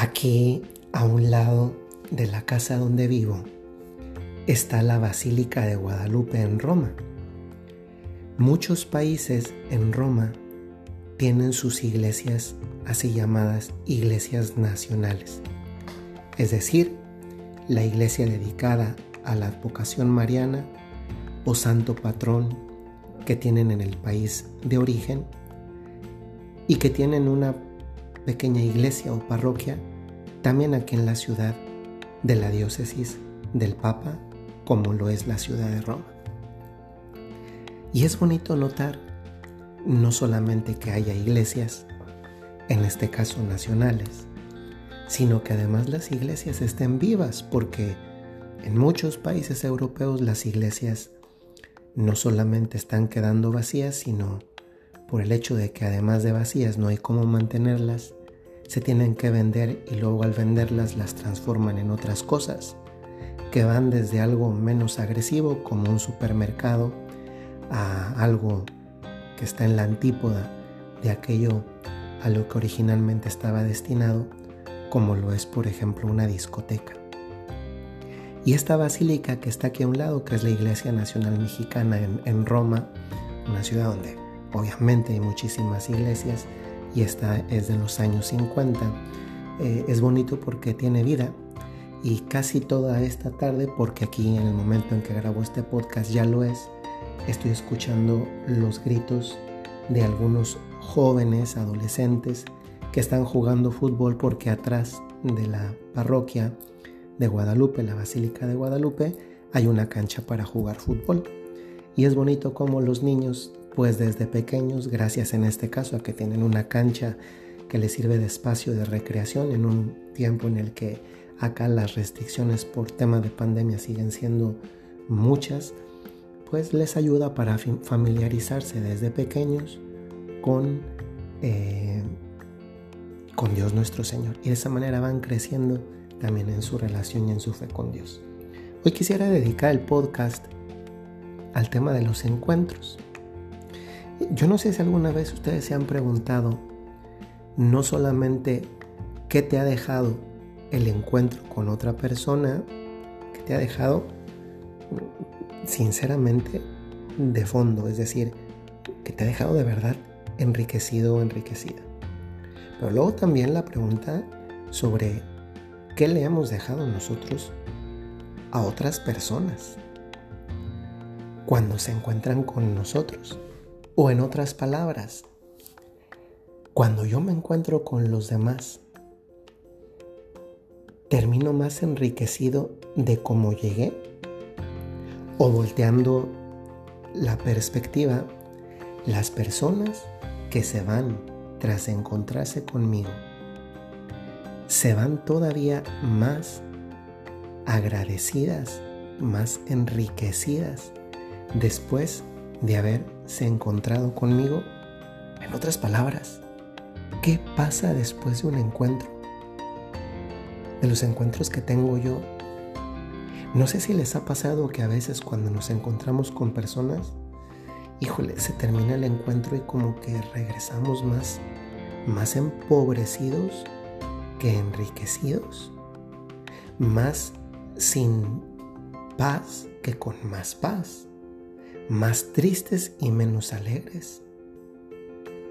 Aquí, a un lado de la casa donde vivo, está la Basílica de Guadalupe en Roma. Muchos países en Roma tienen sus iglesias así llamadas iglesias nacionales, es decir, la iglesia dedicada a la advocación mariana o santo patrón que tienen en el país de origen y que tienen una pequeña iglesia o parroquia también aquí en la ciudad de la diócesis del Papa, como lo es la ciudad de Roma. Y es bonito notar no solamente que haya iglesias, en este caso nacionales, sino que además las iglesias estén vivas, porque en muchos países europeos las iglesias no solamente están quedando vacías, sino por el hecho de que además de vacías no hay cómo mantenerlas, se tienen que vender y luego al venderlas las transforman en otras cosas, que van desde algo menos agresivo como un supermercado a algo que está en la antípoda de aquello a lo que originalmente estaba destinado, como lo es por ejemplo una discoteca. Y esta basílica que está aquí a un lado, que es la Iglesia Nacional Mexicana en, Roma, una ciudad donde obviamente hay muchísimas iglesias, y esta es de los años 50. Eh, es bonito porque tiene vida y casi toda esta tarde, porque aquí en el momento en que grabo este podcast ya lo es, estoy escuchando los gritos de algunos jóvenes, adolescentes que están jugando fútbol porque atrás de la parroquia de Guadalupe, la Basílica de Guadalupe, hay una cancha para jugar fútbol. Y es bonito como los niños pues desde pequeños, gracias en este caso a que tienen una cancha que les sirve de espacio de recreación en un tiempo en el que acá las restricciones por tema de pandemia siguen siendo muchas, pues les ayuda para familiarizarse desde pequeños con, eh, con Dios nuestro Señor. Y de esa manera van creciendo también en su relación y en su fe con Dios. Hoy quisiera dedicar el podcast al tema de los encuentros. Yo no sé si alguna vez ustedes se han preguntado no solamente qué te ha dejado el encuentro con otra persona, qué te ha dejado sinceramente de fondo, es decir, que te ha dejado de verdad enriquecido o enriquecida. Pero luego también la pregunta sobre qué le hemos dejado nosotros a otras personas cuando se encuentran con nosotros. O en otras palabras, cuando yo me encuentro con los demás, termino más enriquecido de cómo llegué o volteando la perspectiva, las personas que se van tras encontrarse conmigo se van todavía más agradecidas, más enriquecidas después de haberse encontrado conmigo? En otras palabras, ¿qué pasa después de un encuentro? De los encuentros que tengo yo. No sé si les ha pasado que a veces cuando nos encontramos con personas, híjole, se termina el encuentro y como que regresamos más, más empobrecidos que enriquecidos, más sin paz que con más paz más tristes y menos alegres.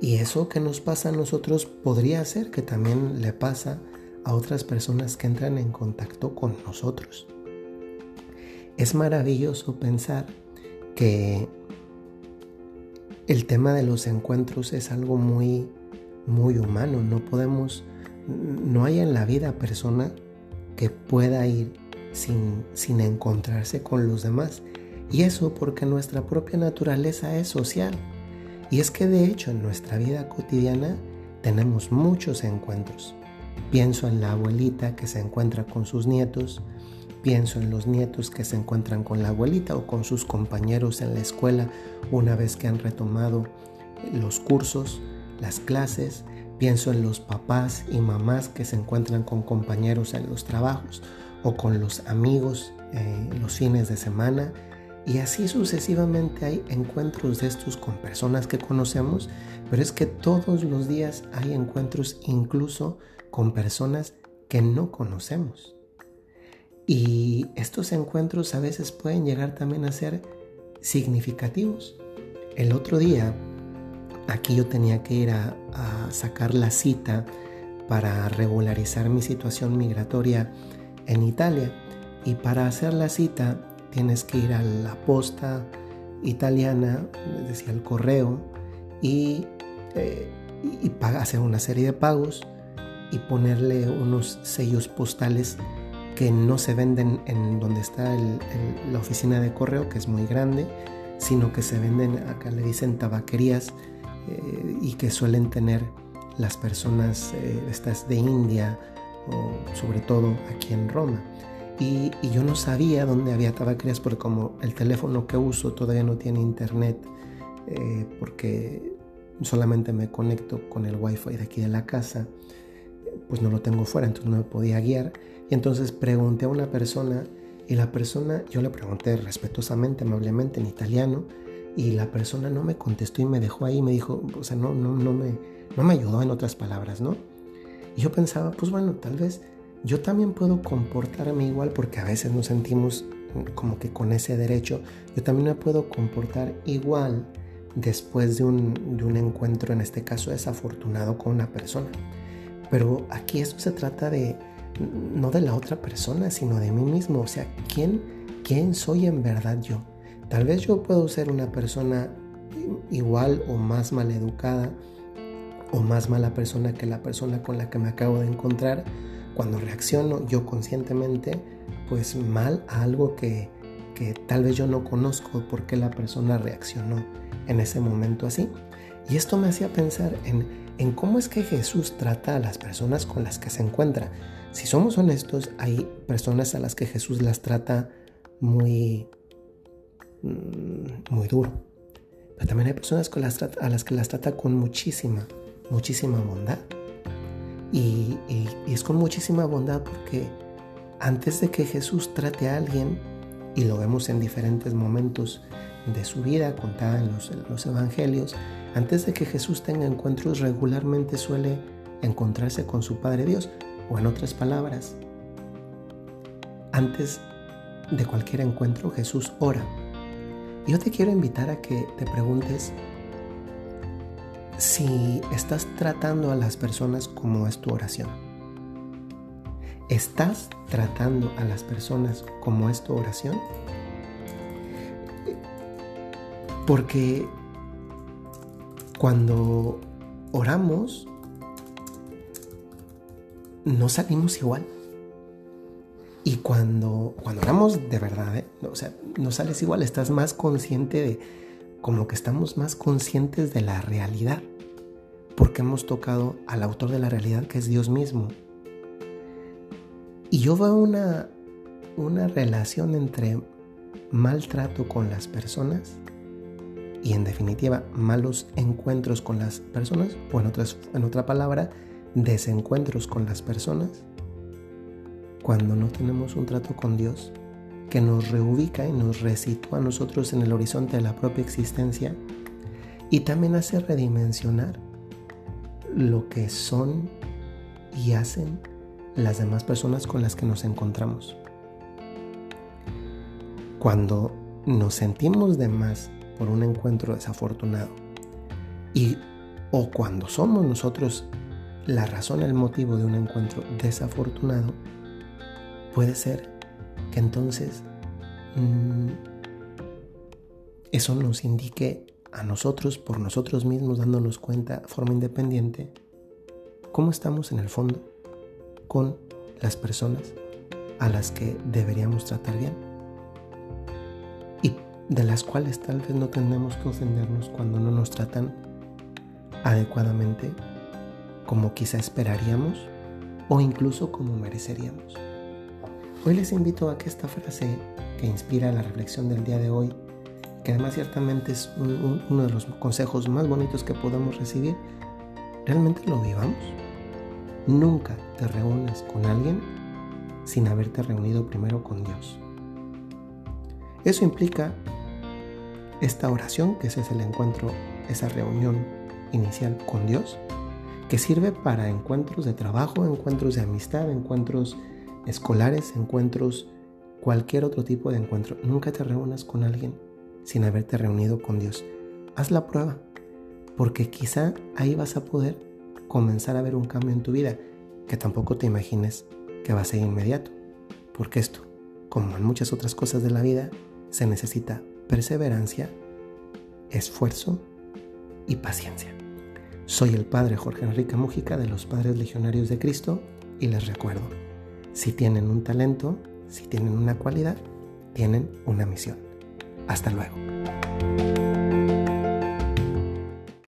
Y eso que nos pasa a nosotros podría ser que también le pasa a otras personas que entran en contacto con nosotros. Es maravilloso pensar que el tema de los encuentros es algo muy, muy humano. No podemos, no hay en la vida persona que pueda ir sin, sin encontrarse con los demás. Y eso porque nuestra propia naturaleza es social. Y es que de hecho en nuestra vida cotidiana tenemos muchos encuentros. Pienso en la abuelita que se encuentra con sus nietos, pienso en los nietos que se encuentran con la abuelita o con sus compañeros en la escuela una vez que han retomado los cursos, las clases, pienso en los papás y mamás que se encuentran con compañeros en los trabajos o con los amigos eh, los fines de semana y así sucesivamente hay encuentros de estos con personas que conocemos, pero es que todos los días hay encuentros incluso con personas que no conocemos. Y estos encuentros a veces pueden llegar también a ser significativos. El otro día, aquí yo tenía que ir a, sacar la cita para regularizar mi situación migratoria en Italia. Y para hacer la cita tienes que ir a la posta italiana, es decir, al correo, y, eh, hacer una serie de pagos y ponerle unos sellos postales que no se venden en donde está la oficina de correo, que es muy grande, sino que se venden, acá le dicen tabaquerías, eh, y que suelen tener las personas eh, estas de India, o sobre todo aquí en Roma. Y, yo no sabía dónde había tabaquerías porque como el teléfono que uso todavía no tiene internet, eh, porque solamente me conecto con el wifi de aquí de la casa, pues no lo tengo fuera, entonces no me podía guiar. Y entonces pregunté a una persona y la persona, yo le pregunté respetuosamente, amablemente en italiano, y la persona no me contestó y me dejó ahí, me dijo, o sea, no, no, no, me, no me ayudó en otras palabras, ¿no? Y yo pensaba, pues bueno, tal vez yo también puedo comportarme igual porque a veces nos sentimos como que con ese derecho, yo también me puedo comportar igual después de un, encuentro, en este caso desafortunado, con una persona. Pero aquí esto se trata de no de la otra persona, sino de mí mismo. O sea, ¿quién, quién soy en verdad yo? Tal vez yo puedo ser una persona igual o más maleducada o más mala persona que la persona con la que me acabo de encontrar cuando reacciono yo conscientemente pues mal a algo que, que tal vez yo no conozco por qué la persona reaccionó en ese momento así. Y esto me hacía pensar en, en cómo es que Jesús trata a las personas con las que se encuentra. Si somos honestos, hay personas a las que Jesús las trata muy, mm, muy duro. Pero también hay personas a las que las trata con muchísima, muchísima bondad. Y, es con muchísima bondad porque antes de que Jesús trate a alguien, y lo vemos en diferentes momentos de su vida contada en los, en los evangelios, antes de que Jesús tenga encuentros regularmente suele encontrarse con su Padre Dios. O en otras palabras, antes de cualquier encuentro Jesús ora. Yo te quiero invitar a que te preguntes si estás tratando a las personas como es tu oración. ¿Estás tratando a las personas como es tu oración? Porque cuando oramos, no salimos igual. Y cuando, cuando oramos de verdad, ¿eh? o sea, no sales igual, estás más consciente de, como que estamos más conscientes de la realidad, porque hemos tocado al autor de la realidad, que es Dios mismo. Y yo veo una, una relación entre maltrato con las personas y en definitiva malos encuentros con las personas, o en, otras, en otra palabra, desencuentros con las personas cuando no tenemos un trato con Dios que nos reubica y nos resitúa a nosotros en el horizonte de la propia existencia y también hace redimensionar lo que son y hacen las demás personas con las que nos encontramos. Cuando nos sentimos de más por un encuentro desafortunado y o cuando somos nosotros la razón, el motivo de un encuentro desafortunado, puede ser que entonces mm, eso nos indique a nosotros, por nosotros mismos, dándonos cuenta de forma independiente, cómo estamos en el fondo con las personas a las que deberíamos tratar bien y de las cuales tal vez no tenemos que ofendernos cuando no nos tratan adecuadamente como quizá esperaríamos o incluso como mereceríamos. Hoy les invito a que esta frase que inspira la reflexión del día de hoy, que además ciertamente es uno de los consejos más bonitos que podemos recibir, realmente lo vivamos. Nunca te reúnes con alguien sin haberte reunido primero con Dios. Eso implica esta oración, que ese es el encuentro, esa reunión inicial con Dios, que sirve para encuentros de trabajo, encuentros de amistad, encuentros escolares, encuentros, cualquier otro tipo de encuentro. Nunca te reúnas con alguien sin haberte reunido con Dios. Haz la prueba, porque quizá ahí vas a poder comenzar a ver un cambio en tu vida que tampoco te imagines que va a ser inmediato, porque esto, como en muchas otras cosas de la vida, se necesita perseverancia, esfuerzo y paciencia. Soy el Padre Jorge Enrique Mújica de los Padres Legionarios de Cristo y les recuerdo, si tienen un talento, si tienen una cualidad, tienen una misión. Hasta luego.